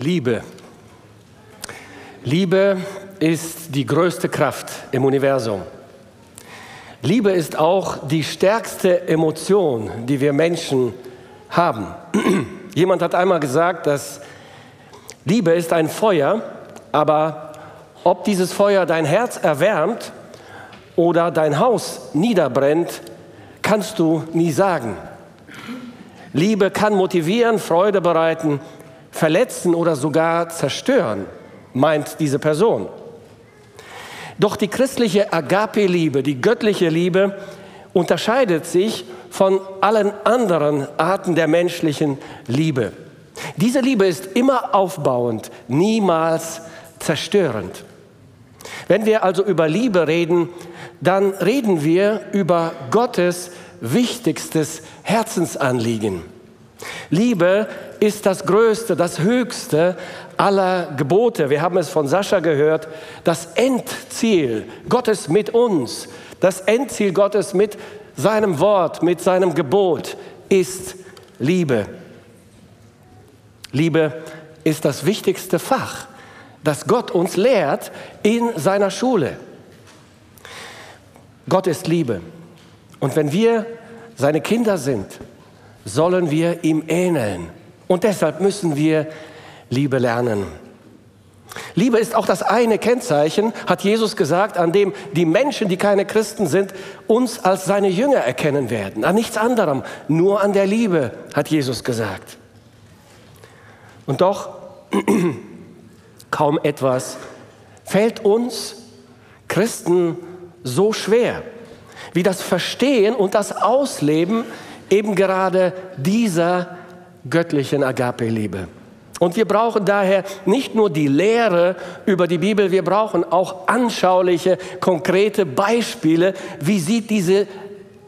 Liebe. Liebe ist die größte Kraft im Universum. Liebe ist auch die stärkste Emotion, die wir Menschen haben. Jemand hat einmal gesagt, dass Liebe ist ein Feuer, aber ob dieses Feuer dein Herz erwärmt oder dein Haus niederbrennt, kannst du nie sagen. Liebe kann motivieren, Freude bereiten, verletzen oder sogar zerstören, meint diese Person. Doch die christliche Agape-Liebe, die göttliche Liebe, unterscheidet sich von allen anderen Arten der menschlichen Liebe. Diese Liebe ist immer aufbauend, niemals zerstörend. Wenn wir also über Liebe reden, dann reden wir über Gottes wichtigstes Herzensanliegen. Liebe ist das Größte, das Höchste aller Gebote. Wir haben es von Sascha gehört. Das Endziel Gottes mit uns, das Endziel Gottes mit seinem Wort, mit seinem Gebot ist Liebe. Liebe ist das wichtigste Fach, das Gott uns lehrt in seiner Schule. Gott ist Liebe. Und wenn wir seine Kinder sind, sollen wir ihm ähneln. Und deshalb müssen wir Liebe lernen. Liebe ist auch das eine Kennzeichen, hat Jesus gesagt, an dem die Menschen, die keine Christen sind, uns als seine Jünger erkennen werden. An nichts anderem, nur an der Liebe, hat Jesus gesagt. Und doch, kaum etwas fällt uns Christen so schwer wie das Verstehen und das Ausleben eben gerade dieser göttlichen Agape-Liebe. Und wir brauchen daher nicht nur die Lehre über die Bibel, wir brauchen auch anschauliche, konkrete Beispiele. Wie sieht diese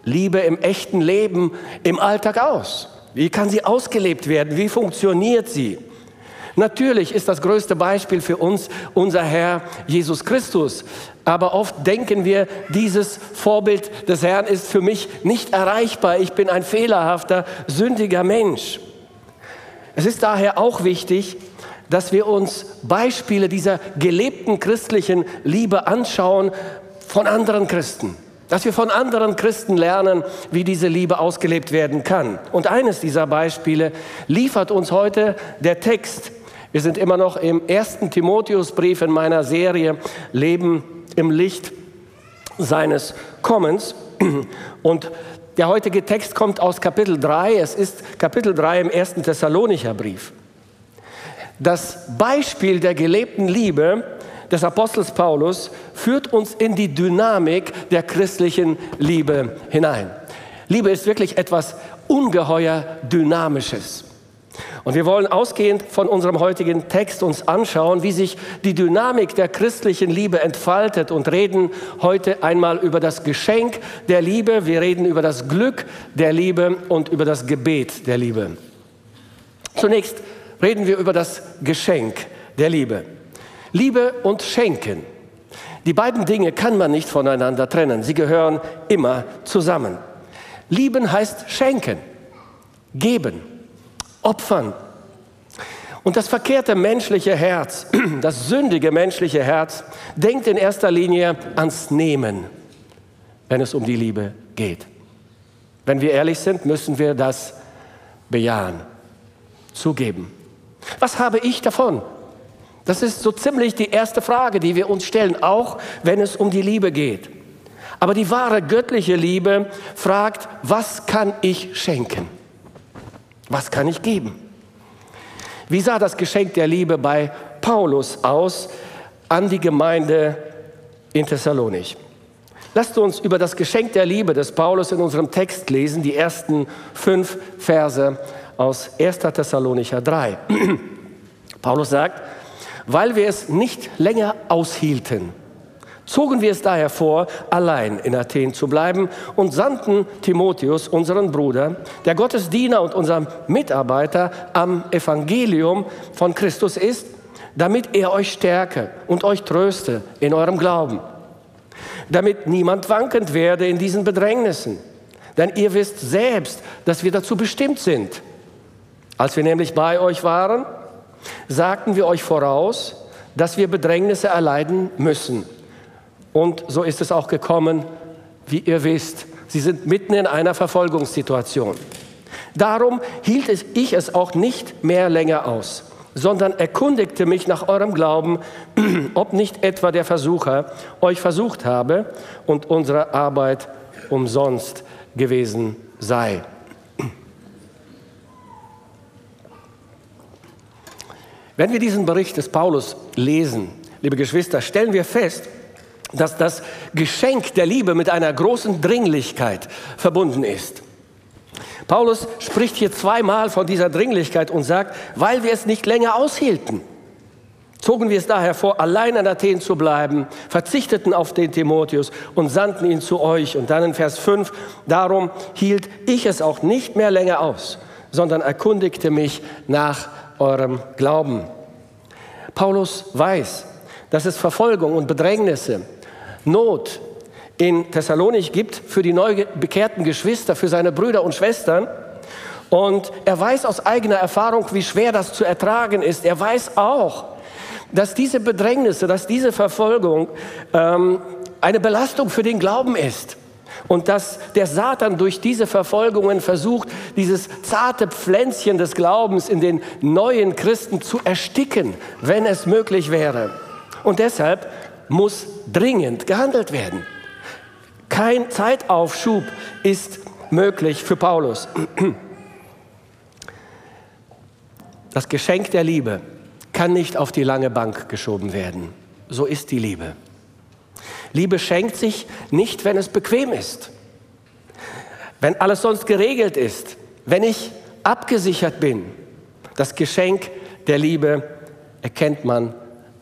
Liebe im echten Leben, im Alltag aus? Wie kann sie ausgelebt werden? Wie funktioniert sie? Natürlich ist das größte Beispiel für uns unser Herr Jesus Christus. Aber oft denken wir, dieses Vorbild des Herrn ist für mich nicht erreichbar. Ich bin ein fehlerhafter, sündiger Mensch. Es ist daher auch wichtig, dass wir uns Beispiele dieser gelebten christlichen Liebe anschauen von anderen Christen. Dass wir von anderen Christen lernen, wie diese Liebe ausgelebt werden kann. Und eines dieser Beispiele liefert uns heute der Text wir sind immer noch im ersten Timotheusbrief in meiner Serie Leben im Licht seines Kommens. Und der heutige Text kommt aus Kapitel 3. Es ist Kapitel 3 im ersten Thessalonicher Brief. Das Beispiel der gelebten Liebe des Apostels Paulus führt uns in die Dynamik der christlichen Liebe hinein. Liebe ist wirklich etwas ungeheuer Dynamisches. Und wir wollen ausgehend von unserem heutigen Text uns anschauen, wie sich die Dynamik der christlichen Liebe entfaltet und reden heute einmal über das Geschenk der Liebe, wir reden über das Glück der Liebe und über das Gebet der Liebe. Zunächst reden wir über das Geschenk der Liebe. Liebe und Schenken. Die beiden Dinge kann man nicht voneinander trennen. Sie gehören immer zusammen. Lieben heißt schenken, geben opfern. Und das verkehrte menschliche Herz, das sündige menschliche Herz, denkt in erster Linie ans Nehmen, wenn es um die Liebe geht. Wenn wir ehrlich sind, müssen wir das bejahen, zugeben. Was habe ich davon? Das ist so ziemlich die erste Frage, die wir uns stellen, auch wenn es um die Liebe geht. Aber die wahre göttliche Liebe fragt, was kann ich schenken? Was kann ich geben? Wie sah das Geschenk der Liebe bei Paulus aus an die Gemeinde in Thessalonich? Lasst uns über das Geschenk der Liebe des Paulus in unserem Text lesen, die ersten fünf Verse aus 1. Thessalonicher 3. Paulus sagt, weil wir es nicht länger aushielten, zogen wir es daher vor, allein in Athen zu bleiben und sandten Timotheus, unseren Bruder, der Gottes Diener und unser Mitarbeiter am Evangelium von Christus ist, damit er euch stärke und euch tröste in eurem Glauben, damit niemand wankend werde in diesen Bedrängnissen. Denn ihr wisst selbst, dass wir dazu bestimmt sind. Als wir nämlich bei euch waren, sagten wir euch voraus, dass wir Bedrängnisse erleiden müssen. Und so ist es auch gekommen, wie ihr wisst. Sie sind mitten in einer Verfolgungssituation. Darum hielt ich es auch nicht mehr länger aus, sondern erkundigte mich nach eurem Glauben, ob nicht etwa der Versucher euch versucht habe und unsere Arbeit umsonst gewesen sei. Wenn wir diesen Bericht des Paulus lesen, liebe Geschwister, stellen wir fest, dass das Geschenk der Liebe mit einer großen Dringlichkeit verbunden ist. Paulus spricht hier zweimal von dieser Dringlichkeit und sagt, weil wir es nicht länger aushielten, zogen wir es daher vor, allein in Athen zu bleiben, verzichteten auf den Timotheus und sandten ihn zu euch. Und dann in Vers 5, darum hielt ich es auch nicht mehr länger aus, sondern erkundigte mich nach eurem Glauben. Paulus weiß, dass es Verfolgung und Bedrängnisse, Not in Thessalonich gibt für die neu bekehrten Geschwister, für seine Brüder und Schwestern. Und er weiß aus eigener Erfahrung, wie schwer das zu ertragen ist. Er weiß auch, dass diese Bedrängnisse, dass diese Verfolgung ähm, eine Belastung für den Glauben ist und dass der Satan durch diese Verfolgungen versucht, dieses zarte Pflänzchen des Glaubens in den neuen Christen zu ersticken, wenn es möglich wäre. Und deshalb muss dringend gehandelt werden. Kein Zeitaufschub ist möglich für Paulus. Das Geschenk der Liebe kann nicht auf die lange Bank geschoben werden. So ist die Liebe. Liebe schenkt sich nicht, wenn es bequem ist, wenn alles sonst geregelt ist, wenn ich abgesichert bin. Das Geschenk der Liebe erkennt man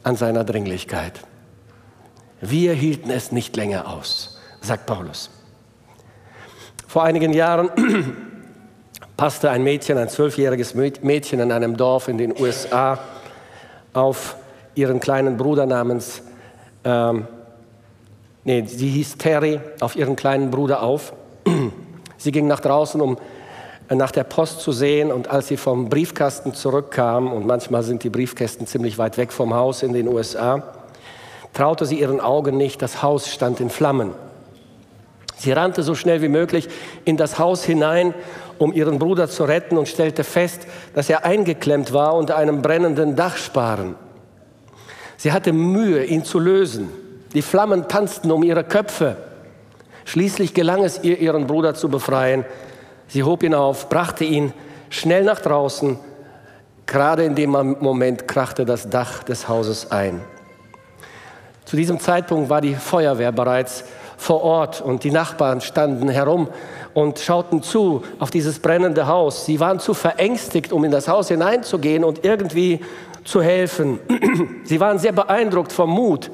an seiner Dringlichkeit. Wir hielten es nicht länger aus, sagt Paulus. Vor einigen Jahren passte ein Mädchen, ein zwölfjähriges Mädchen in einem Dorf in den USA auf ihren kleinen Bruder namens ähm, nee, sie hieß Terry, auf ihren kleinen Bruder auf. Sie ging nach draußen, um nach der Post zu sehen und als sie vom Briefkasten zurückkam, und manchmal sind die Briefkästen ziemlich weit weg vom Haus in den USA, traute sie ihren Augen nicht, das Haus stand in Flammen. Sie rannte so schnell wie möglich in das Haus hinein, um ihren Bruder zu retten und stellte fest, dass er eingeklemmt war unter einem brennenden Dachsparen. Sie hatte Mühe, ihn zu lösen. Die Flammen tanzten um ihre Köpfe. Schließlich gelang es ihr, ihren Bruder zu befreien. Sie hob ihn auf, brachte ihn schnell nach draußen. Gerade in dem Moment krachte das Dach des Hauses ein. Zu diesem Zeitpunkt war die Feuerwehr bereits vor Ort und die Nachbarn standen herum und schauten zu auf dieses brennende Haus. Sie waren zu verängstigt, um in das Haus hineinzugehen und irgendwie zu helfen. Sie waren sehr beeindruckt vom Mut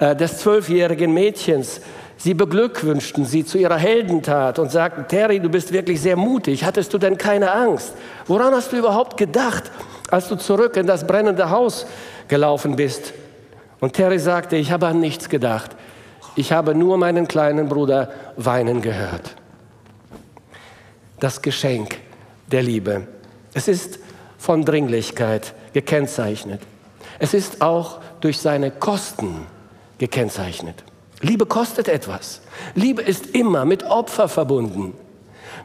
äh, des zwölfjährigen Mädchens. Sie beglückwünschten sie zu ihrer Heldentat und sagten, Terry, du bist wirklich sehr mutig. Hattest du denn keine Angst? Woran hast du überhaupt gedacht, als du zurück in das brennende Haus gelaufen bist? Und Terry sagte, ich habe an nichts gedacht. Ich habe nur meinen kleinen Bruder weinen gehört. Das Geschenk der Liebe. Es ist von Dringlichkeit gekennzeichnet. Es ist auch durch seine Kosten gekennzeichnet. Liebe kostet etwas. Liebe ist immer mit Opfer verbunden.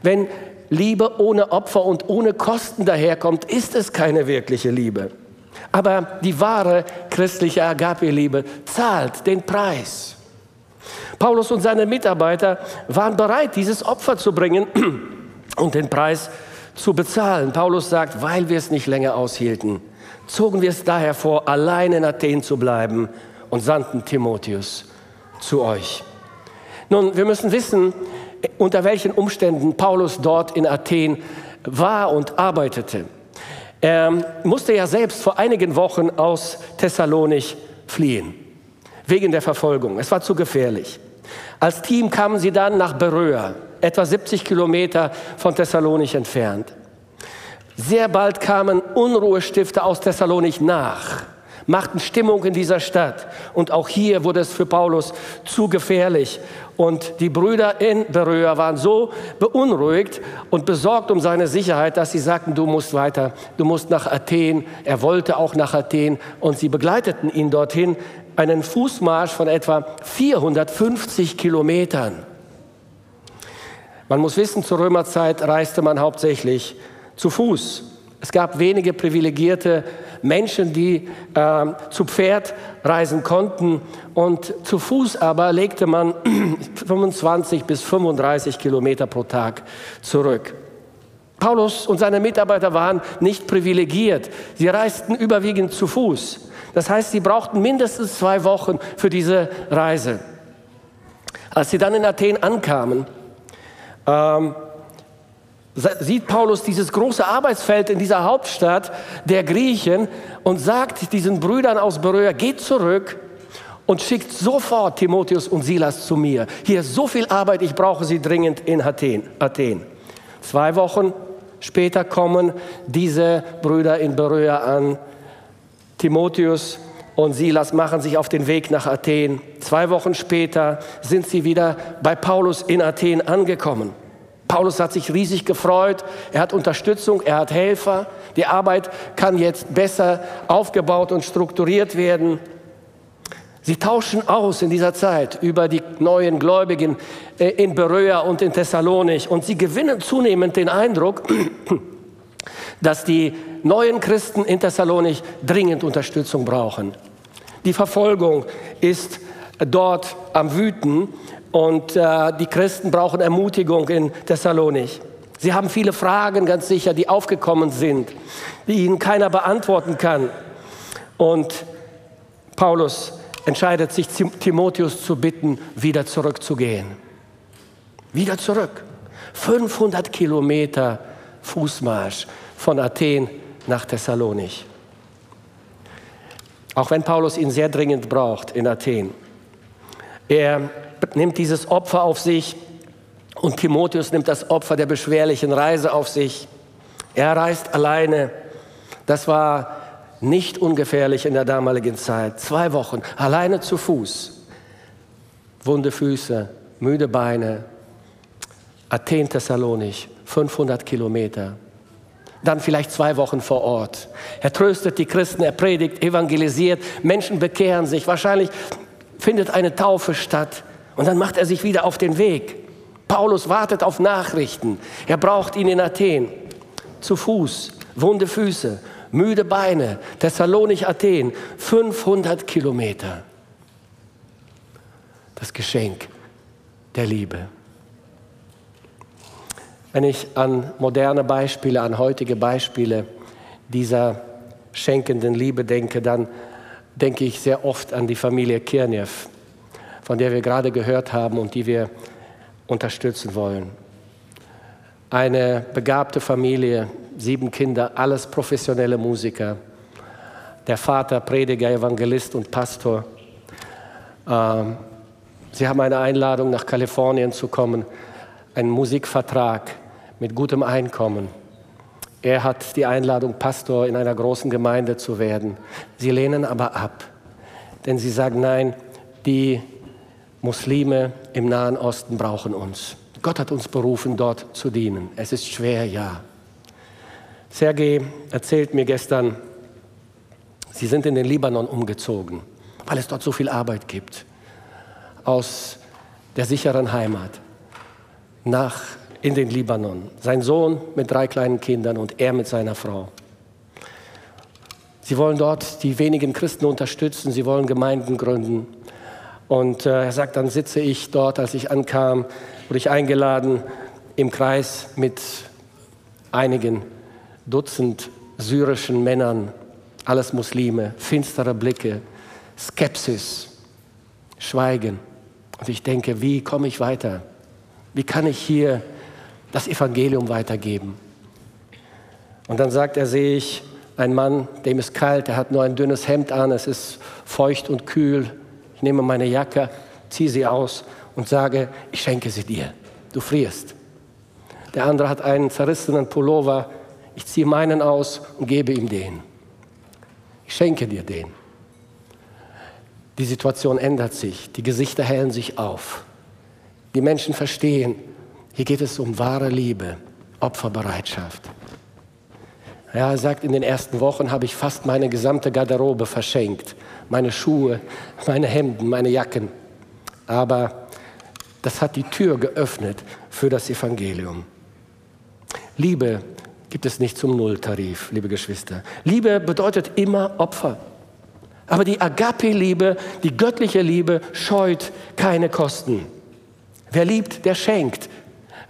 Wenn Liebe ohne Opfer und ohne Kosten daherkommt, ist es keine wirkliche Liebe. Aber die wahre christliche Agape-Liebe zahlt den Preis. Paulus und seine Mitarbeiter waren bereit, dieses Opfer zu bringen und den Preis zu bezahlen. Paulus sagt, weil wir es nicht länger aushielten, zogen wir es daher vor, allein in Athen zu bleiben und sandten Timotheus zu euch. Nun, wir müssen wissen, unter welchen Umständen Paulus dort in Athen war und arbeitete. Er musste ja selbst vor einigen Wochen aus Thessalonich fliehen, wegen der Verfolgung. Es war zu gefährlich. Als Team kamen sie dann nach Beröa, etwa 70 Kilometer von Thessalonich entfernt. Sehr bald kamen Unruhestifter aus Thessalonich nach. machten Stimmung in dieser Stadt. Und auch hier wurde es für Paulus zu gefährlich. Und die Brüder in Beröa waren so beunruhigt und besorgt um seine Sicherheit, dass sie sagten, du musst weiter, du musst nach Athen. Er wollte auch nach Athen und sie begleiteten ihn dorthin, einen Fußmarsch von etwa 450 Kilometern. Man muss wissen, zur Römerzeit reiste man hauptsächlich zu Fuß. Es gab wenige privilegierte Menschen, die äh, zu Pferd reisen konnten und zu Fuß aber legte man 25 bis 35 Kilometer pro Tag zurück. Paulus und seine Mitarbeiter waren nicht privilegiert. Sie reisten überwiegend zu Fuß. Das heißt, sie brauchten mindestens zwei Wochen für diese Reise. Als sie dann in Athen ankamen, ähm, sieht Paulus dieses große Arbeitsfeld in dieser Hauptstadt der Griechen und sagt diesen Brüdern aus Beröa, geht zurück und schickt sofort Timotheus und Silas zu mir. Hier ist so viel Arbeit, ich brauche sie dringend in Athen. Athen. Zwei Wochen später kommen diese Brüder in Beröa an. Timotheus und Silas machen sich auf den Weg nach Athen. Zwei Wochen später sind sie wieder bei Paulus in Athen angekommen. Paulus hat sich riesig gefreut. Er hat Unterstützung, er hat Helfer. Die Arbeit kann jetzt besser aufgebaut und strukturiert werden. Sie tauschen aus in dieser Zeit über die neuen Gläubigen äh, in Beröa und in Thessalonich und sie gewinnen zunehmend den Eindruck, dass die neuen Christen in Thessalonich dringend Unterstützung brauchen. Die Verfolgung ist dort am Wüten und äh, die Christen brauchen Ermutigung in Thessalonich. Sie haben viele Fragen, ganz sicher, die aufgekommen sind, die ihnen keiner beantworten kann. Und Paulus entscheidet sich, Timotheus zu bitten, wieder zurückzugehen. Wieder zurück. 500 Kilometer Fußmarsch von Athen nach Thessalonich. Auch wenn Paulus ihn sehr dringend braucht in Athen. Er nimmt dieses Opfer auf sich und Timotheus nimmt das Opfer der beschwerlichen Reise auf sich. Er reist alleine. Das war nicht ungefährlich in der damaligen Zeit. Zwei Wochen alleine zu Fuß. Wunde Füße, müde Beine. Athen, Thessalonich, 500 Kilometer. Dann vielleicht zwei Wochen vor Ort. Er tröstet die Christen, er predigt, evangelisiert, Menschen bekehren sich. Wahrscheinlich findet eine Taufe statt. Und dann macht er sich wieder auf den Weg. Paulus wartet auf Nachrichten. Er braucht ihn in Athen. Zu Fuß, wunde Füße, müde Beine. Thessalonich, Athen, 500 Kilometer. Das Geschenk der Liebe. Wenn ich an moderne Beispiele, an heutige Beispiele dieser schenkenden Liebe denke, dann denke ich sehr oft an die Familie Kirnev von der wir gerade gehört haben und die wir unterstützen wollen. Eine begabte Familie, sieben Kinder, alles professionelle Musiker. Der Vater, Prediger, Evangelist und Pastor. Ähm, sie haben eine Einladung, nach Kalifornien zu kommen, einen Musikvertrag mit gutem Einkommen. Er hat die Einladung, Pastor in einer großen Gemeinde zu werden. Sie lehnen aber ab, denn sie sagen, nein, die Muslime im Nahen Osten brauchen uns. Gott hat uns berufen, dort zu dienen. Es ist schwer, ja. Sergei erzählt mir gestern, sie sind in den Libanon umgezogen, weil es dort so viel Arbeit gibt. Aus der sicheren Heimat nach in den Libanon. Sein Sohn mit drei kleinen Kindern und er mit seiner Frau. Sie wollen dort die wenigen Christen unterstützen, sie wollen Gemeinden gründen. Und äh, er sagt, dann sitze ich dort, als ich ankam, wurde ich eingeladen im Kreis mit einigen Dutzend syrischen Männern, alles Muslime, finstere Blicke, Skepsis, Schweigen. Und ich denke, wie komme ich weiter? Wie kann ich hier das Evangelium weitergeben? Und dann sagt er, sehe ich einen Mann, dem ist kalt, er hat nur ein dünnes Hemd an, es ist feucht und kühl, ich nehme meine Jacke, ziehe sie aus und sage, ich schenke sie dir. Du frierst. Der andere hat einen zerrissenen Pullover. Ich ziehe meinen aus und gebe ihm den. Ich schenke dir den. Die Situation ändert sich, die Gesichter hellen sich auf. Die Menschen verstehen, hier geht es um wahre Liebe, Opferbereitschaft. Ja, er sagt, in den ersten Wochen habe ich fast meine gesamte Garderobe verschenkt. Meine Schuhe, meine Hemden, meine Jacken. Aber das hat die Tür geöffnet für das Evangelium. Liebe gibt es nicht zum Nulltarif, liebe Geschwister. Liebe bedeutet immer Opfer. Aber die Agape-Liebe, die göttliche Liebe, scheut keine Kosten. Wer liebt, der schenkt.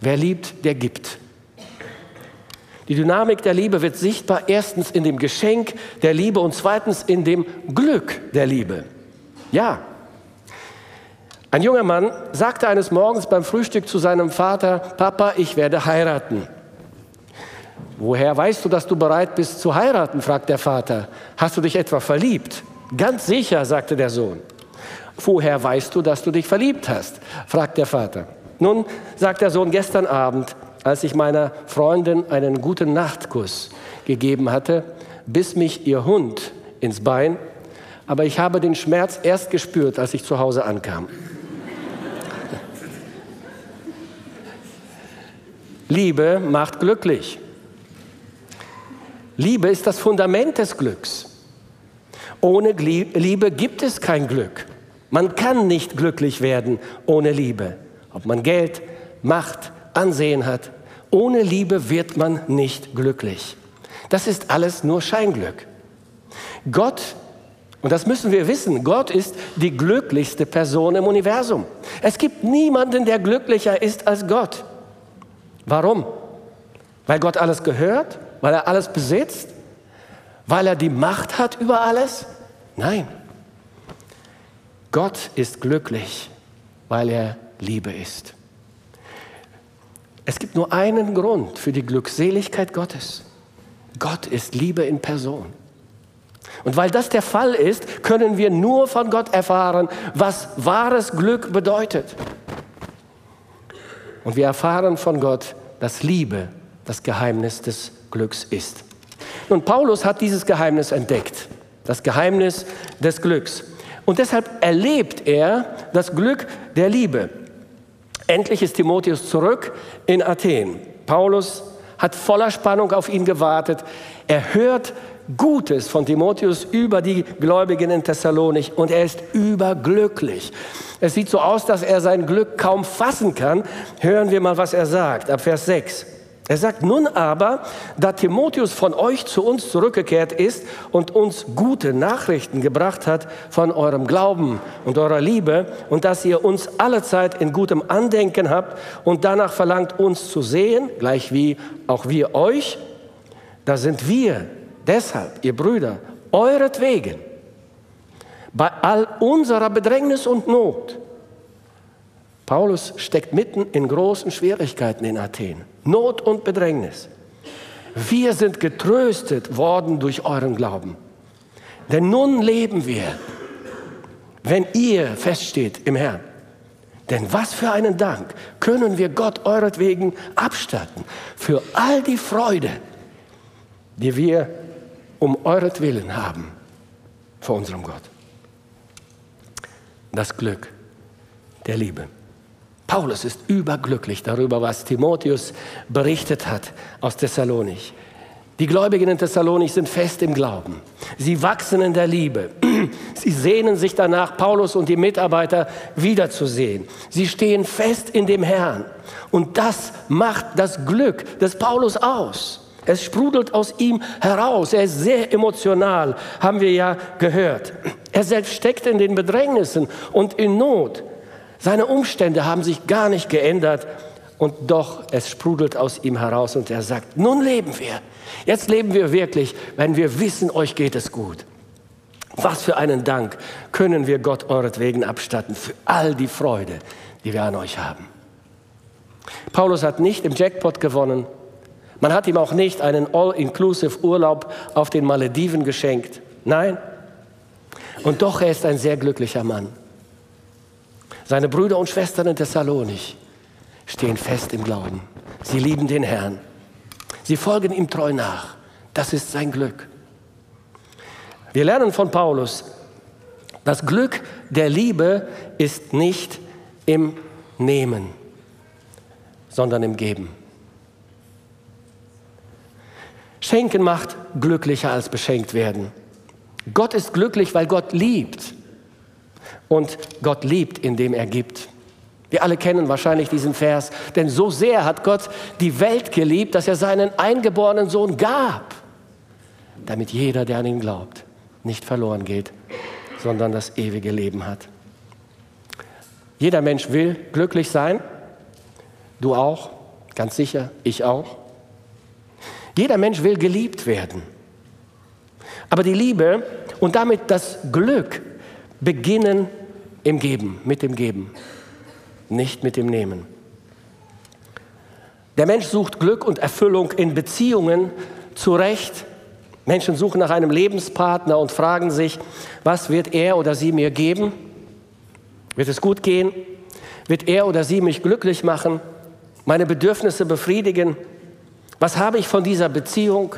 Wer liebt, der gibt. Die Dynamik der Liebe wird sichtbar erstens in dem Geschenk der Liebe und zweitens in dem Glück der Liebe. Ja. Ein junger Mann sagte eines Morgens beim Frühstück zu seinem Vater, Papa, ich werde heiraten. Woher weißt du, dass du bereit bist zu heiraten? fragt der Vater. Hast du dich etwa verliebt? Ganz sicher, sagte der Sohn. Woher weißt du, dass du dich verliebt hast? fragt der Vater. Nun, sagt der Sohn, gestern Abend als ich meiner Freundin einen guten Nachtkuss gegeben hatte, biss mich ihr Hund ins Bein, aber ich habe den Schmerz erst gespürt, als ich zu Hause ankam. Liebe macht glücklich. Liebe ist das Fundament des Glücks. Ohne Liebe gibt es kein Glück. Man kann nicht glücklich werden ohne Liebe. Ob man Geld, Macht, Ansehen hat. Ohne Liebe wird man nicht glücklich. Das ist alles nur Scheinglück. Gott, und das müssen wir wissen, Gott ist die glücklichste Person im Universum. Es gibt niemanden, der glücklicher ist als Gott. Warum? Weil Gott alles gehört? Weil er alles besitzt? Weil er die Macht hat über alles? Nein. Gott ist glücklich, weil er Liebe ist. Es gibt nur einen Grund für die Glückseligkeit Gottes. Gott ist Liebe in Person. Und weil das der Fall ist, können wir nur von Gott erfahren, was wahres Glück bedeutet. Und wir erfahren von Gott, dass Liebe das Geheimnis des Glücks ist. Und Paulus hat dieses Geheimnis entdeckt, das Geheimnis des Glücks. Und deshalb erlebt er das Glück der Liebe. Endlich ist Timotheus zurück in Athen. Paulus hat voller Spannung auf ihn gewartet. Er hört Gutes von Timotheus über die Gläubigen in Thessalonich und er ist überglücklich. Es sieht so aus, dass er sein Glück kaum fassen kann. Hören wir mal, was er sagt ab Vers 6. Er sagt, nun aber, da Timotheus von euch zu uns zurückgekehrt ist und uns gute Nachrichten gebracht hat von eurem Glauben und eurer Liebe und dass ihr uns allezeit in gutem Andenken habt und danach verlangt, uns zu sehen, gleich wie auch wir euch, da sind wir deshalb, ihr Brüder, euretwegen, bei all unserer Bedrängnis und Not, Paulus steckt mitten in großen Schwierigkeiten in Athen. Not und Bedrängnis. Wir sind getröstet worden durch euren Glauben. Denn nun leben wir, wenn ihr feststeht im Herrn. Denn was für einen Dank können wir Gott euretwegen abstatten für all die Freude, die wir um euretwillen haben vor unserem Gott. Das Glück der Liebe. Paulus ist überglücklich darüber, was Timotheus berichtet hat aus Thessalonich. Die Gläubigen in Thessalonich sind fest im Glauben. Sie wachsen in der Liebe. Sie sehnen sich danach, Paulus und die Mitarbeiter wiederzusehen. Sie stehen fest in dem Herrn. Und das macht das Glück des Paulus aus. Es sprudelt aus ihm heraus. Er ist sehr emotional, haben wir ja gehört. Er selbst steckt in den Bedrängnissen und in Not. Seine Umstände haben sich gar nicht geändert und doch es sprudelt aus ihm heraus und er sagt, nun leben wir. Jetzt leben wir wirklich, wenn wir wissen, euch geht es gut. Was für einen Dank können wir Gott euretwegen abstatten für all die Freude, die wir an euch haben. Paulus hat nicht im Jackpot gewonnen. Man hat ihm auch nicht einen all-inclusive Urlaub auf den Malediven geschenkt. Nein. Und doch er ist ein sehr glücklicher Mann. Seine Brüder und Schwestern in Thessalonich stehen fest im Glauben. Sie lieben den Herrn. Sie folgen ihm treu nach. Das ist sein Glück. Wir lernen von Paulus, Das Glück der Liebe ist nicht im Nehmen, sondern im Geben. Schenken macht glücklicher als beschenkt werden. Gott ist glücklich, weil Gott liebt. Und Gott liebt, indem er gibt. Wir alle kennen wahrscheinlich diesen Vers, denn so sehr hat Gott die Welt geliebt, dass er seinen eingeborenen Sohn gab, damit jeder, der an ihn glaubt, nicht verloren geht, sondern das ewige Leben hat. Jeder Mensch will glücklich sein, du auch, ganz sicher, ich auch. Jeder Mensch will geliebt werden. Aber die Liebe und damit das Glück beginnen im Geben, mit dem Geben, nicht mit dem Nehmen. Der Mensch sucht Glück und Erfüllung in Beziehungen zurecht. Menschen suchen nach einem Lebenspartner und fragen sich, was wird er oder sie mir geben? Wird es gut gehen? Wird er oder sie mich glücklich machen? Meine Bedürfnisse befriedigen? Was habe ich von dieser Beziehung?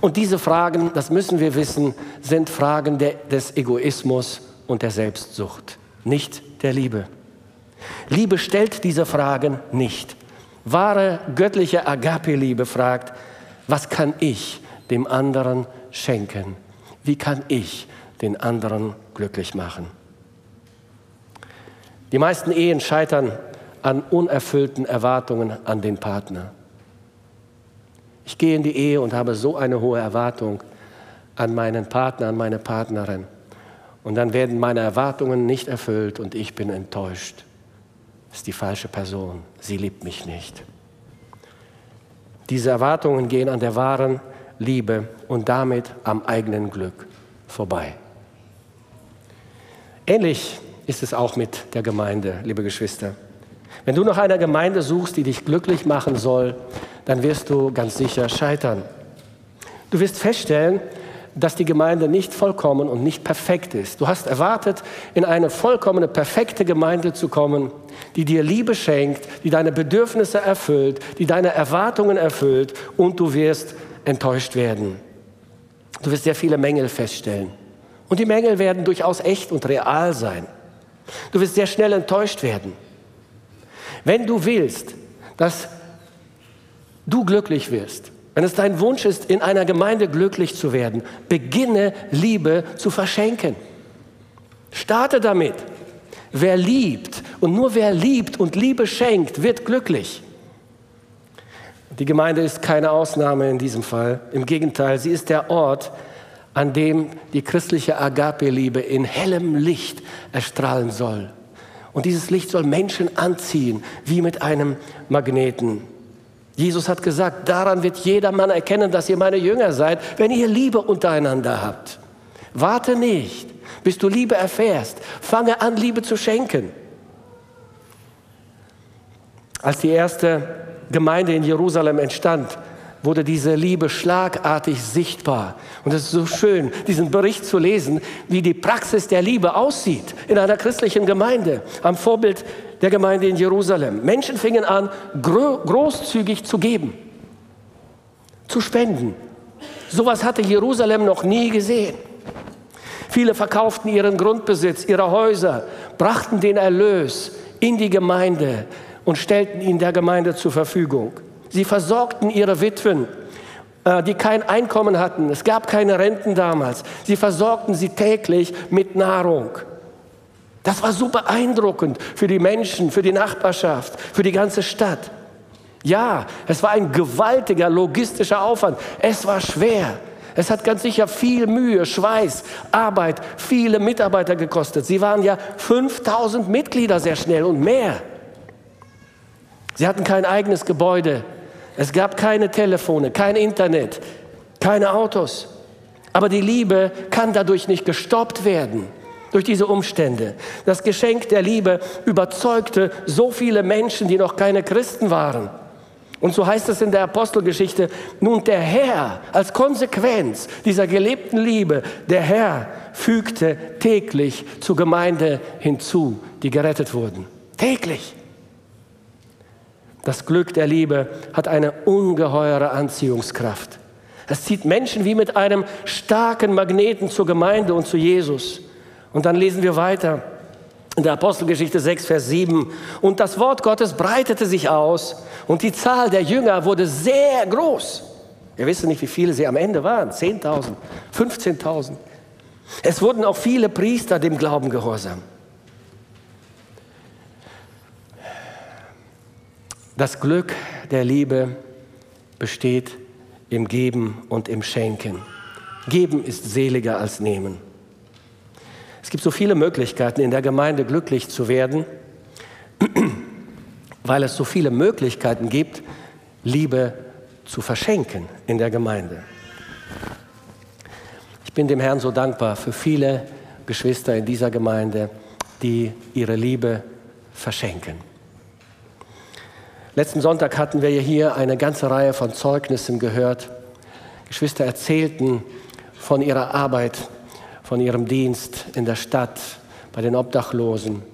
Und diese Fragen, das müssen wir wissen, sind Fragen de, des Egoismus und der Selbstsucht, nicht der Liebe. Liebe stellt diese Fragen nicht. Wahre göttliche Agape-Liebe fragt, was kann ich dem anderen schenken? Wie kann ich den anderen glücklich machen? Die meisten Ehen scheitern an unerfüllten Erwartungen an den Partner. Ich gehe in die Ehe und habe so eine hohe Erwartung an meinen Partner, an meine Partnerin. Und dann werden meine Erwartungen nicht erfüllt und ich bin enttäuscht. Das ist die falsche Person. Sie liebt mich nicht. Diese Erwartungen gehen an der wahren Liebe und damit am eigenen Glück vorbei. Ähnlich ist es auch mit der Gemeinde, liebe Geschwister. Wenn du nach einer Gemeinde suchst, die dich glücklich machen soll, dann wirst du ganz sicher scheitern. Du wirst feststellen, dass die Gemeinde nicht vollkommen und nicht perfekt ist. Du hast erwartet, in eine vollkommene, perfekte Gemeinde zu kommen, die dir Liebe schenkt, die deine Bedürfnisse erfüllt, die deine Erwartungen erfüllt und du wirst enttäuscht werden. Du wirst sehr viele Mängel feststellen. Und die Mängel werden durchaus echt und real sein. Du wirst sehr schnell enttäuscht werden. Wenn du willst, dass du glücklich wirst, wenn es dein Wunsch ist, in einer Gemeinde glücklich zu werden, beginne Liebe zu verschenken. Starte damit. Wer liebt und nur wer liebt und Liebe schenkt, wird glücklich. Die Gemeinde ist keine Ausnahme in diesem Fall. Im Gegenteil, sie ist der Ort, an dem die christliche Agape-Liebe in hellem Licht erstrahlen soll. Und dieses Licht soll Menschen anziehen, wie mit einem Magneten. Jesus hat gesagt, daran wird jedermann erkennen, dass ihr meine Jünger seid, wenn ihr Liebe untereinander habt. Warte nicht, bis du Liebe erfährst. Fange an, Liebe zu schenken. Als die erste Gemeinde in Jerusalem entstand, wurde diese Liebe schlagartig sichtbar. Und es ist so schön, diesen Bericht zu lesen, wie die Praxis der Liebe aussieht in einer christlichen Gemeinde, am Vorbild der Gemeinde in Jerusalem. Menschen fingen an, großzügig zu geben, zu spenden. Sowas hatte Jerusalem noch nie gesehen. Viele verkauften ihren Grundbesitz, ihre Häuser, brachten den Erlös in die Gemeinde und stellten ihn der Gemeinde zur Verfügung. Sie versorgten ihre Witwen, äh, die kein Einkommen hatten. Es gab keine Renten damals. Sie versorgten sie täglich mit Nahrung. Das war so beeindruckend für die Menschen, für die Nachbarschaft, für die ganze Stadt. Ja, es war ein gewaltiger logistischer Aufwand. Es war schwer. Es hat ganz sicher viel Mühe, Schweiß, Arbeit, viele Mitarbeiter gekostet. Sie waren ja 5000 Mitglieder sehr schnell und mehr. Sie hatten kein eigenes Gebäude. Es gab keine Telefone, kein Internet, keine Autos. Aber die Liebe kann dadurch nicht gestoppt werden, durch diese Umstände. Das Geschenk der Liebe überzeugte so viele Menschen, die noch keine Christen waren. Und so heißt es in der Apostelgeschichte, nun der Herr als Konsequenz dieser gelebten Liebe, der Herr fügte täglich zur Gemeinde hinzu, die gerettet wurden. Täglich. Das Glück der Liebe hat eine ungeheure Anziehungskraft. Es zieht Menschen wie mit einem starken Magneten zur Gemeinde und zu Jesus. Und dann lesen wir weiter in der Apostelgeschichte 6, Vers 7. Und das Wort Gottes breitete sich aus und die Zahl der Jünger wurde sehr groß. Wir wissen nicht, wie viele sie am Ende waren. 10.000, 15.000. Es wurden auch viele Priester dem Glauben gehorsam. Das Glück der Liebe besteht im Geben und im Schenken. Geben ist seliger als nehmen. Es gibt so viele Möglichkeiten, in der Gemeinde glücklich zu werden, weil es so viele Möglichkeiten gibt, Liebe zu verschenken in der Gemeinde. Ich bin dem Herrn so dankbar für viele Geschwister in dieser Gemeinde, die ihre Liebe verschenken. Letzten Sonntag hatten wir hier eine ganze Reihe von Zeugnissen gehört. Geschwister erzählten von ihrer Arbeit, von ihrem Dienst in der Stadt, bei den Obdachlosen,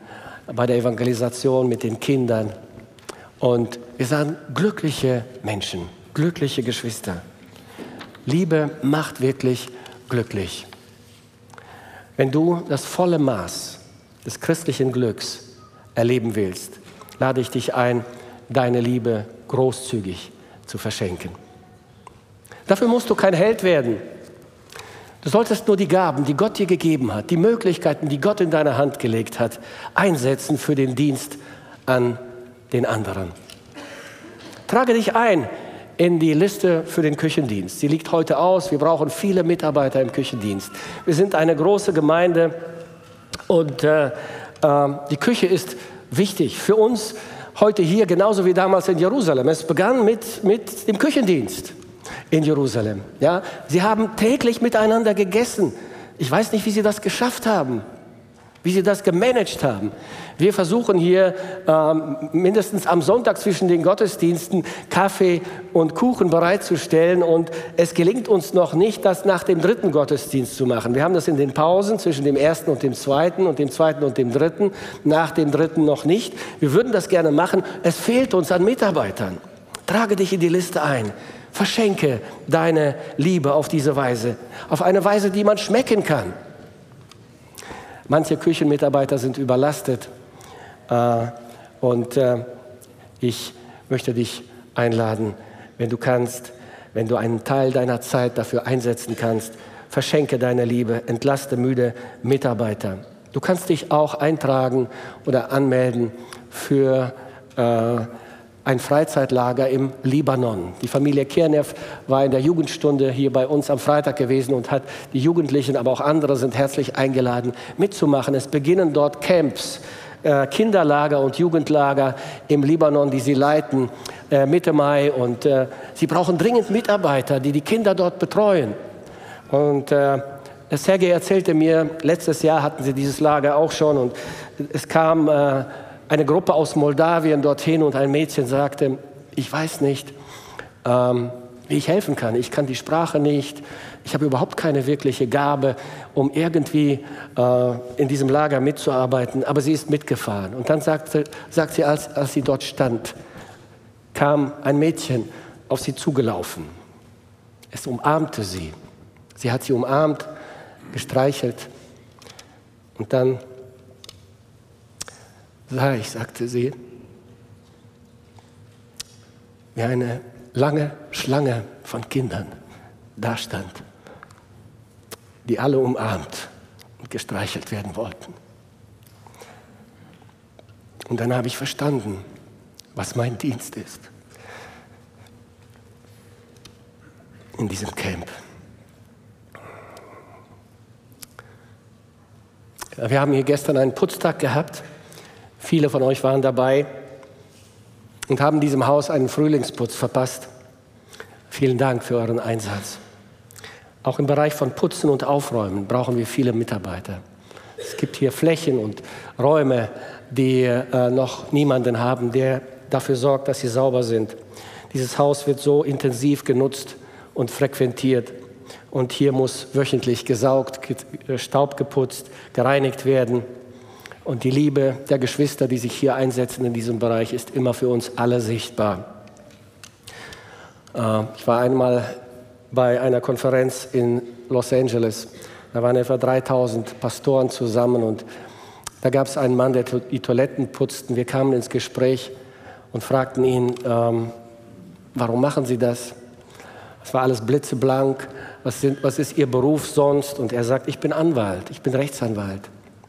bei der Evangelisation mit den Kindern. Und wir sahen glückliche Menschen, glückliche Geschwister. Liebe macht wirklich glücklich. Wenn du das volle Maß des christlichen Glücks erleben willst, lade ich dich ein, deine Liebe großzügig zu verschenken. Dafür musst du kein Held werden. Du solltest nur die Gaben, die Gott dir gegeben hat, die Möglichkeiten, die Gott in deine Hand gelegt hat, einsetzen für den Dienst an den anderen. Trage dich ein in die Liste für den Küchendienst. Sie liegt heute aus. Wir brauchen viele Mitarbeiter im Küchendienst. Wir sind eine große Gemeinde und äh, äh, die Küche ist wichtig für uns heute hier genauso wie damals in Jerusalem. Es begann mit, mit dem Küchendienst in Jerusalem. Ja, sie haben täglich miteinander gegessen. Ich weiß nicht, wie sie das geschafft haben wie sie das gemanagt haben. Wir versuchen hier ähm, mindestens am Sonntag zwischen den Gottesdiensten Kaffee und Kuchen bereitzustellen und es gelingt uns noch nicht, das nach dem dritten Gottesdienst zu machen. Wir haben das in den Pausen zwischen dem ersten und dem zweiten und dem zweiten und dem dritten, nach dem dritten noch nicht. Wir würden das gerne machen. Es fehlt uns an Mitarbeitern. Trage dich in die Liste ein. Verschenke deine Liebe auf diese Weise, auf eine Weise, die man schmecken kann. Manche Küchenmitarbeiter sind überlastet äh, und äh, ich möchte dich einladen, wenn du kannst, wenn du einen Teil deiner Zeit dafür einsetzen kannst, verschenke deine Liebe, entlaste müde Mitarbeiter. Du kannst dich auch eintragen oder anmelden für äh, ein Freizeitlager im Libanon. Die Familie Kirnev war in der Jugendstunde hier bei uns am Freitag gewesen und hat die Jugendlichen, aber auch andere sind herzlich eingeladen, mitzumachen. Es beginnen dort Camps, äh, Kinderlager und Jugendlager im Libanon, die sie leiten äh, Mitte Mai. Und äh, sie brauchen dringend Mitarbeiter, die die Kinder dort betreuen. Und Sergei erzählte mir, letztes Jahr hatten sie dieses Lager auch schon und es kam eine Gruppe aus Moldawien dorthin und ein Mädchen sagte, ich weiß nicht, ähm, wie ich helfen kann. Ich kann die Sprache nicht. Ich habe überhaupt keine wirkliche Gabe, um irgendwie äh, in diesem Lager mitzuarbeiten. Aber sie ist mitgefahren. Und dann sagte, sagt sie, als, als sie dort stand, kam ein Mädchen auf sie zugelaufen. Es umarmte sie. Sie hat sie umarmt, gestreichelt. Und dann sah ich, sagte sie, wie eine lange Schlange von Kindern da stand, die alle umarmt und gestreichelt werden wollten. Und dann habe ich verstanden, was mein Dienst ist in diesem Camp. Wir haben hier gestern einen Putztag gehabt Viele von euch waren dabei und haben diesem Haus einen Frühlingsputz verpasst. Vielen Dank für euren Einsatz. Auch im Bereich von Putzen und Aufräumen brauchen wir viele Mitarbeiter. Es gibt hier Flächen und Räume, die äh, noch niemanden haben, der dafür sorgt, dass sie sauber sind. Dieses Haus wird so intensiv genutzt und frequentiert. Und hier muss wöchentlich gesaugt, Staub geputzt, gereinigt werden. Und die Liebe der Geschwister, die sich hier einsetzen in diesem Bereich, ist immer für uns alle sichtbar. Äh, ich war einmal bei einer Konferenz in Los Angeles. Da waren etwa 3000 Pastoren zusammen und da gab es einen Mann, der die Toiletten putzte. Wir kamen ins Gespräch und fragten ihn, ähm, warum machen Sie das? Es war alles blitzeblank. Was, sind, was ist Ihr Beruf sonst? Und er sagt, ich bin Anwalt, ich bin Rechtsanwalt.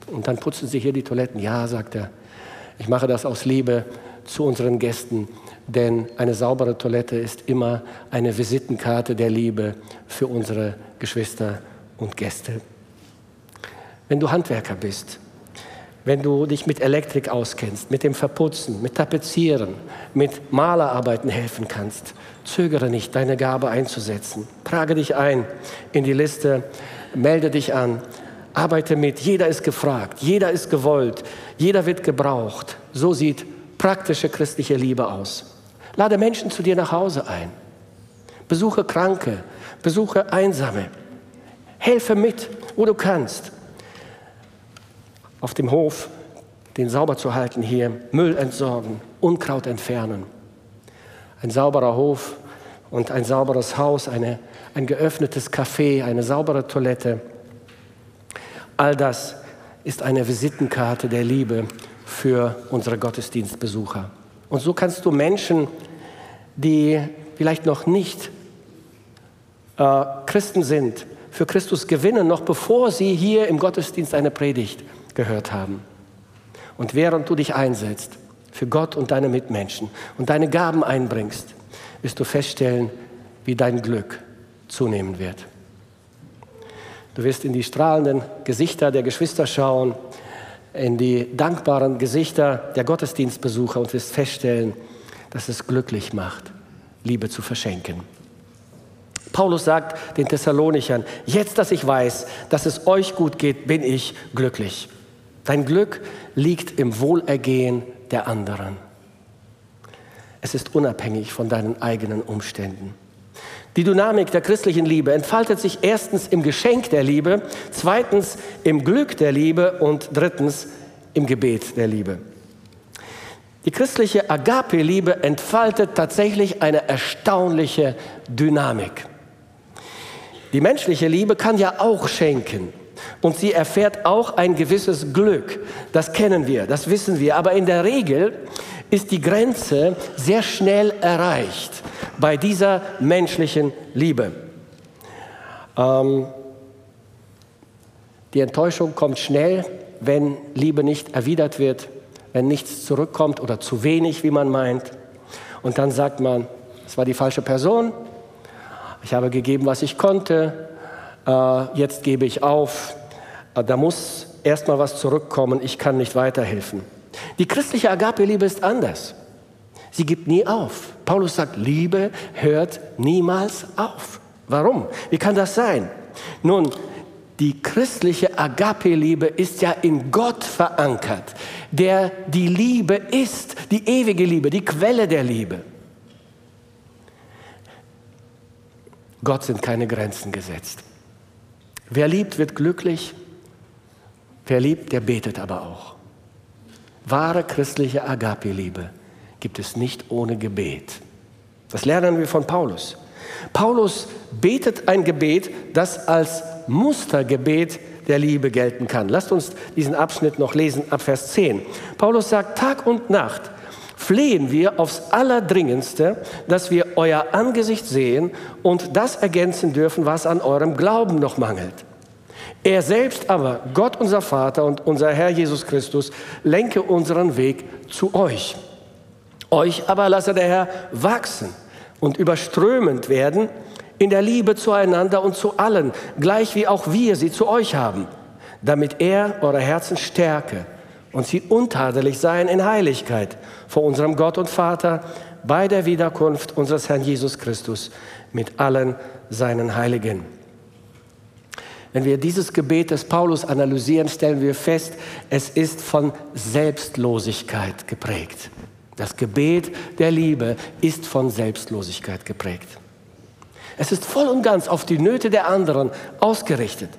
Und dann putzen Sie hier die Toiletten. Ja, sagt er, ich mache das aus Liebe zu unseren Gästen, denn eine saubere Toilette ist immer eine Visitenkarte der Liebe für unsere Geschwister und Gäste. Wenn du Handwerker bist, wenn du dich mit Elektrik auskennst, mit dem Verputzen, mit Tapezieren, mit Malerarbeiten helfen kannst, zögere nicht, deine Gabe einzusetzen. Trage dich ein in die Liste, melde dich an, arbeite mit. Jeder ist gefragt, jeder ist gewollt, jeder wird gebraucht. So sieht praktische christliche Liebe aus. Lade Menschen zu dir nach Hause ein. Besuche Kranke, besuche Einsame. Helfe mit, wo du kannst. Auf dem Hof den sauber zu halten hier, Müll entsorgen, Unkraut entfernen. Ein sauberer Hof und ein sauberes Haus, eine, ein geöffnetes Café, eine saubere Toilette. All das ist eine Visitenkarte der Liebe für unsere Gottesdienstbesucher. Und so kannst du Menschen, die vielleicht noch nicht äh, Christen sind, für Christus gewinnen, noch bevor sie hier im Gottesdienst eine Predigt gehört haben. Und während du dich einsetzt für Gott und deine Mitmenschen und deine Gaben einbringst, wirst du feststellen, wie dein Glück zunehmen wird. Du wirst in die strahlenden Gesichter der Geschwister schauen, in die dankbaren Gesichter der Gottesdienstbesucher und wirst feststellen, dass es glücklich macht, Liebe zu verschenken. Paulus sagt den Thessalonichern, jetzt, dass ich weiß, dass es euch gut geht, bin ich glücklich. Dein Glück liegt im Wohlergehen der anderen. Es ist unabhängig von deinen eigenen Umständen. Die Dynamik der christlichen Liebe entfaltet sich erstens im Geschenk der Liebe, zweitens im Glück der Liebe und drittens im Gebet der Liebe. Die christliche Agape-Liebe entfaltet tatsächlich eine erstaunliche Dynamik. Die menschliche Liebe kann ja auch schenken und sie erfährt auch ein gewisses Glück. Das kennen wir, das wissen wir. Aber in der Regel ist die Grenze sehr schnell erreicht bei dieser menschlichen Liebe. Ähm, die Enttäuschung kommt schnell, wenn Liebe nicht erwidert wird, wenn nichts zurückkommt oder zu wenig, wie man meint. Und dann sagt man, es war die falsche Person, ich habe gegeben, was ich konnte, äh, jetzt gebe ich auf. Äh, da muss erst mal was zurückkommen, ich kann nicht weiterhelfen. Die christliche Agape-Liebe ist anders. Sie gibt nie auf. Paulus sagt, Liebe hört niemals auf. Warum? Wie kann das sein? Nun, die christliche Agape-Liebe ist ja in Gott verankert, der die Liebe ist, die ewige Liebe, die Quelle der Liebe. Gott sind keine Grenzen gesetzt. Wer liebt, wird glücklich. Wer liebt, der betet aber auch. Wahre christliche Agape-Liebe gibt es nicht ohne Gebet. Das lernen wir von Paulus. Paulus betet ein Gebet, das als Mustergebet der Liebe gelten kann. Lasst uns diesen Abschnitt noch lesen ab Vers 10. Paulus sagt, Tag und Nacht flehen wir aufs Allerdringendste, dass wir euer Angesicht sehen und das ergänzen dürfen, was an eurem Glauben noch mangelt. Er selbst aber, Gott unser Vater und unser Herr Jesus Christus, lenke unseren Weg zu euch. Euch aber lasse der Herr wachsen und überströmend werden in der Liebe zueinander und zu allen, gleich wie auch wir sie zu euch haben, damit er eure Herzen stärke und sie untadelig seien in Heiligkeit vor unserem Gott und Vater bei der Wiederkunft unseres Herrn Jesus Christus mit allen seinen Heiligen. Wenn wir dieses Gebet des Paulus analysieren, stellen wir fest, es ist von Selbstlosigkeit geprägt. Das Gebet der Liebe ist von Selbstlosigkeit geprägt. Es ist voll und ganz auf die Nöte der anderen ausgerichtet.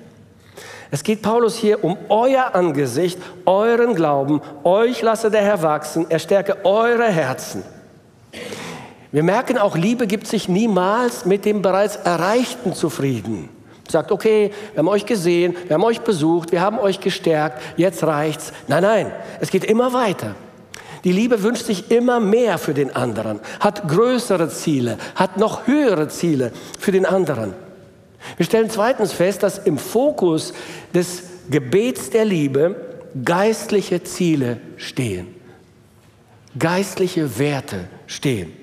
Es geht Paulus hier um euer Angesicht, euren Glauben. Euch lasse der Herr wachsen. Er stärke eure Herzen. Wir merken auch, Liebe gibt sich niemals mit dem bereits Erreichten zufrieden. Sagt, okay, wir haben euch gesehen, wir haben euch besucht, wir haben euch gestärkt, jetzt reicht's. Nein, nein, es geht immer weiter. Die Liebe wünscht sich immer mehr für den anderen, hat größere Ziele, hat noch höhere Ziele für den anderen. Wir stellen zweitens fest, dass im Fokus des Gebets der Liebe geistliche Ziele stehen, geistliche Werte stehen.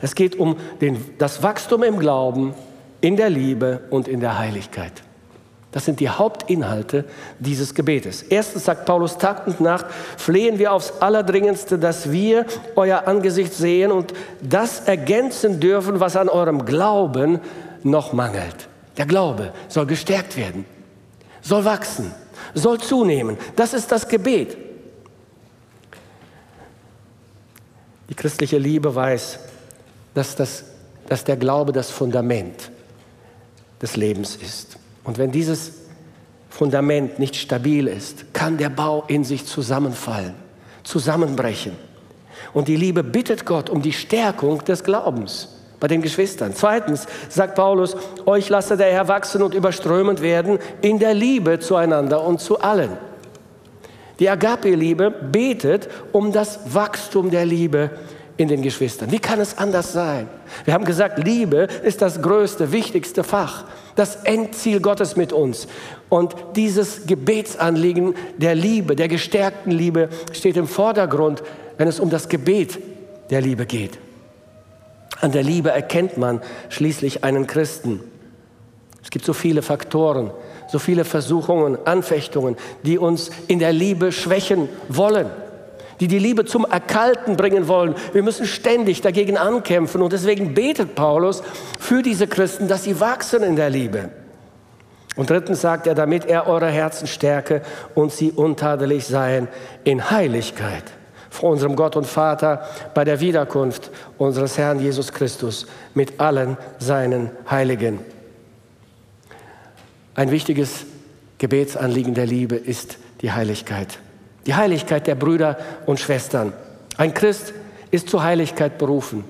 Es geht um den, das Wachstum im Glauben, in der Liebe und in der Heiligkeit. Das sind die Hauptinhalte dieses Gebetes. Erstens sagt Paulus, Tag und Nacht flehen wir aufs Allerdringendste, dass wir euer Angesicht sehen und das ergänzen dürfen, was an eurem Glauben noch mangelt. Der Glaube soll gestärkt werden, soll wachsen, soll zunehmen. Das ist das Gebet. Die christliche Liebe weiß, dass, das, dass der Glaube das Fundament des Lebens ist. Und wenn dieses Fundament nicht stabil ist, kann der Bau in sich zusammenfallen, zusammenbrechen. Und die Liebe bittet Gott um die Stärkung des Glaubens bei den Geschwistern. Zweitens sagt Paulus, euch lasse der Herr wachsen und überströmend werden in der Liebe zueinander und zu allen. Die Agape-Liebe betet um das Wachstum der Liebe in den Geschwistern. Wie kann es anders sein? Wir haben gesagt, Liebe ist das größte, wichtigste Fach, das Endziel Gottes mit uns. Und dieses Gebetsanliegen der Liebe, der gestärkten Liebe, steht im Vordergrund, wenn es um das Gebet der Liebe geht. An der Liebe erkennt man schließlich einen Christen. Es gibt so viele Faktoren, so viele Versuchungen, Anfechtungen, die uns in der Liebe schwächen wollen, die die Liebe zum Erkalten bringen wollen. Wir müssen ständig dagegen ankämpfen und deswegen betet Paulus für diese Christen, dass sie wachsen in der Liebe. Und drittens sagt er, damit er eure Herzen stärke und sie untadelig seien in Heiligkeit vor unserem Gott und Vater bei der Wiederkunft unseres Herrn Jesus Christus mit allen seinen Heiligen. Ein wichtiges Gebetsanliegen der Liebe ist die Heiligkeit. Die Heiligkeit der Brüder und Schwestern. Ein Christ ist zur Heiligkeit berufen.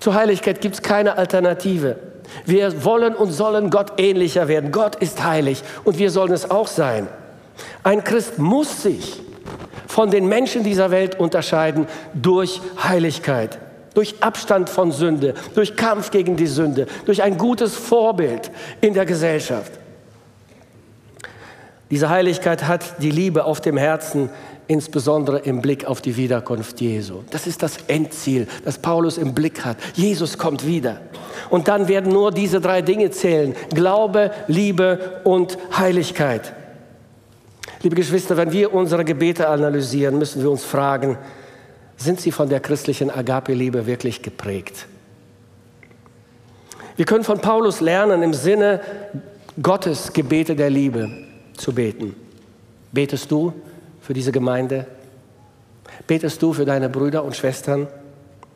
Zur Heiligkeit gibt es keine Alternative. Wir wollen und sollen Gott ähnlicher werden. Gott ist heilig und wir sollen es auch sein. Ein Christ muss sich von den Menschen dieser Welt unterscheiden durch Heiligkeit, durch Abstand von Sünde, durch Kampf gegen die Sünde, durch ein gutes Vorbild in der Gesellschaft. Diese Heiligkeit hat die Liebe auf dem Herzen, insbesondere im Blick auf die Wiederkunft Jesu. Das ist das Endziel, das Paulus im Blick hat. Jesus kommt wieder. Und dann werden nur diese drei Dinge zählen. Glaube, Liebe und Heiligkeit. Liebe Geschwister, wenn wir unsere Gebete analysieren, müssen wir uns fragen, sind sie von der christlichen Agape-Liebe wirklich geprägt? Wir können von Paulus lernen, im Sinne Gottes Gebete der Liebe zu beten. Betest du für diese Gemeinde? Betest du für deine Brüder und Schwestern?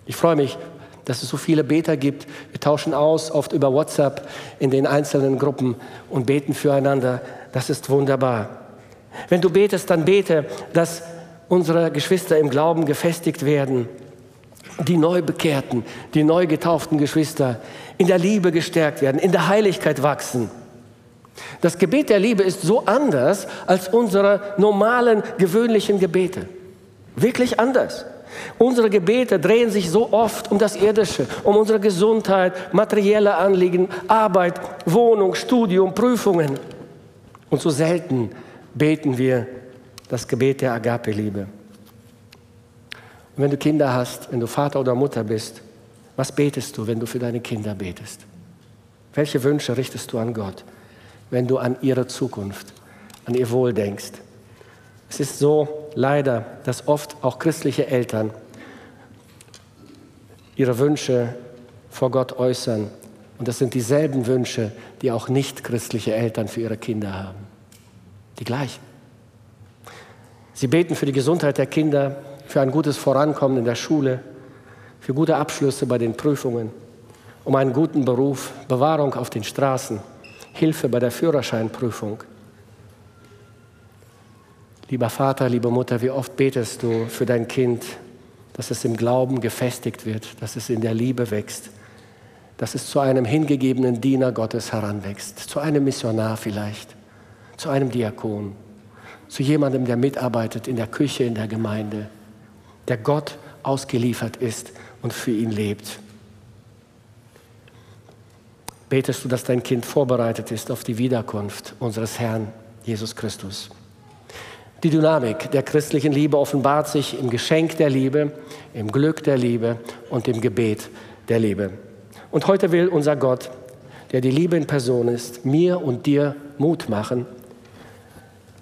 Ich freue mich, dass es so viele Beter gibt. Wir tauschen aus, oft über WhatsApp in den einzelnen Gruppen und beten füreinander. Das ist wunderbar. Wenn du betest, dann bete, dass unsere Geschwister im Glauben gefestigt werden, die Neubekehrten, die neu getauften Geschwister in der Liebe gestärkt werden, in der Heiligkeit wachsen. Das Gebet der Liebe ist so anders als unsere normalen, gewöhnlichen Gebete. Wirklich anders. Unsere Gebete drehen sich so oft um das Irdische, um unsere Gesundheit, materielle Anliegen, Arbeit, Wohnung, Studium, Prüfungen. Und so selten beten wir das Gebet der Agape-Liebe. Und wenn du Kinder hast, wenn du Vater oder Mutter bist, was betest du, wenn du für deine Kinder betest? Welche Wünsche richtest du an Gott, wenn du an ihre Zukunft, an ihr Wohl denkst? Es ist so leider, dass oft auch christliche Eltern ihre Wünsche vor Gott äußern. Und das sind dieselben Wünsche, die auch nicht christliche Eltern für ihre Kinder haben. Die gleichen. Sie beten für die Gesundheit der Kinder, für ein gutes Vorankommen in der Schule, für gute Abschlüsse bei den Prüfungen, um einen guten Beruf, Bewahrung auf den Straßen, Hilfe bei der Führerscheinprüfung. Lieber Vater, liebe Mutter, wie oft betest du für dein Kind, dass es im Glauben gefestigt wird, dass es in der Liebe wächst, dass es zu einem hingegebenen Diener Gottes heranwächst, zu einem Missionar vielleicht, zu einem Diakon, zu jemandem, der mitarbeitet in der Küche, in der Gemeinde, der Gott ausgeliefert ist und für ihn lebt. Betest du, dass dein Kind vorbereitet ist auf die Wiederkunft unseres Herrn Jesus Christus? Die Dynamik der christlichen Liebe offenbart sich im Geschenk der Liebe, im Glück der Liebe und im Gebet der Liebe. Und heute will unser Gott, der die Liebe in Person ist, mir und dir Mut machen,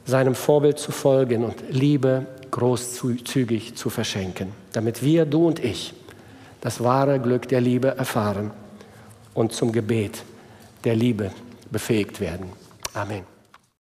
seinem Vorbild zu folgen und Liebe großzügig zu verschenken, damit wir, du und ich, das wahre Glück der Liebe erfahren und zum Gebet der Liebe befähigt werden. Amen.